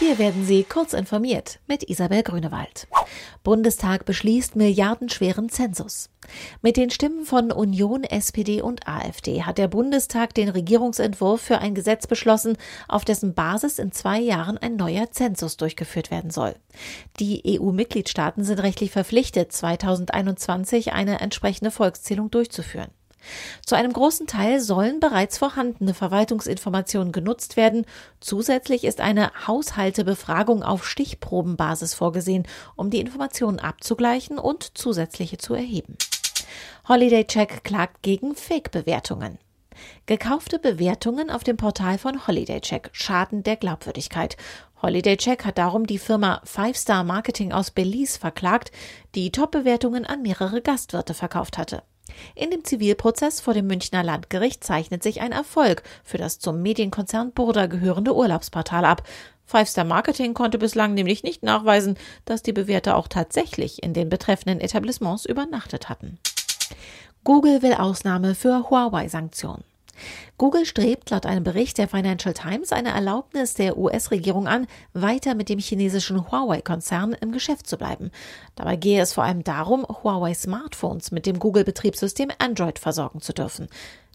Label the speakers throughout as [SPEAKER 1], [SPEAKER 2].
[SPEAKER 1] Hier werden Sie kurz informiert mit Isabel Grünewald. Bundestag beschließt milliardenschweren Zensus. Mit den Stimmen von Union, SPD und AfD hat der Bundestag den Regierungsentwurf für ein Gesetz beschlossen, auf dessen Basis in zwei Jahren ein neuer Zensus durchgeführt werden soll. Die EU-Mitgliedstaaten sind rechtlich verpflichtet, 2021 eine entsprechende Volkszählung durchzuführen. Zu einem großen Teil sollen bereits vorhandene Verwaltungsinformationen genutzt werden. Zusätzlich ist eine Haushaltebefragung auf Stichprobenbasis vorgesehen, um die Informationen abzugleichen und zusätzliche zu erheben. Holiday Check klagt gegen Fake-Bewertungen. Gekaufte Bewertungen auf dem Portal von Holiday Check schaden der Glaubwürdigkeit. Holiday Check hat darum die Firma Five Star Marketing aus Belize verklagt, die Top-Bewertungen an mehrere Gastwirte verkauft hatte. In dem Zivilprozess vor dem Münchner Landgericht zeichnet sich ein Erfolg für das zum Medienkonzern Burda gehörende Urlaubsportal ab. Five Star Marketing konnte bislang nämlich nicht nachweisen, dass die Bewerter auch tatsächlich in den betreffenden Etablissements übernachtet hatten. Google will Ausnahme für Huawei-Sanktionen. Google strebt laut einem Bericht der Financial Times eine Erlaubnis der US-Regierung an, weiter mit dem chinesischen Huawei-Konzern im Geschäft zu bleiben. Dabei gehe es vor allem darum, Huawei-Smartphones mit dem Google-Betriebssystem Android versorgen zu dürfen.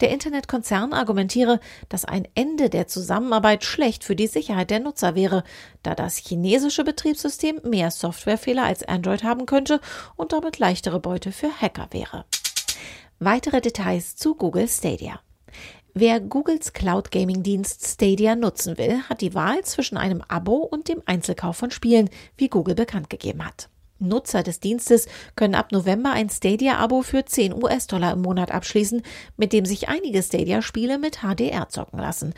[SPEAKER 1] Der Internetkonzern argumentiere, dass ein Ende der Zusammenarbeit schlecht für die Sicherheit der Nutzer wäre, da das chinesische Betriebssystem mehr Softwarefehler als Android haben könnte und damit leichtere Beute für Hacker wäre. Weitere Details zu Google Stadia. Wer Googles Cloud Gaming Dienst Stadia nutzen will, hat die Wahl zwischen einem Abo und dem Einzelkauf von Spielen, wie Google bekannt gegeben hat. Nutzer des Dienstes können ab November ein Stadia-Abo für 10 US-Dollar im Monat abschließen, mit dem sich einige Stadia-Spiele mit HDR zocken lassen.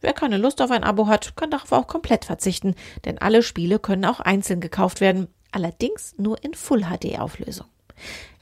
[SPEAKER 1] Wer keine Lust auf ein Abo hat, kann darauf auch komplett verzichten, denn alle Spiele können auch einzeln gekauft werden, allerdings nur in Full-HD-Auflösung.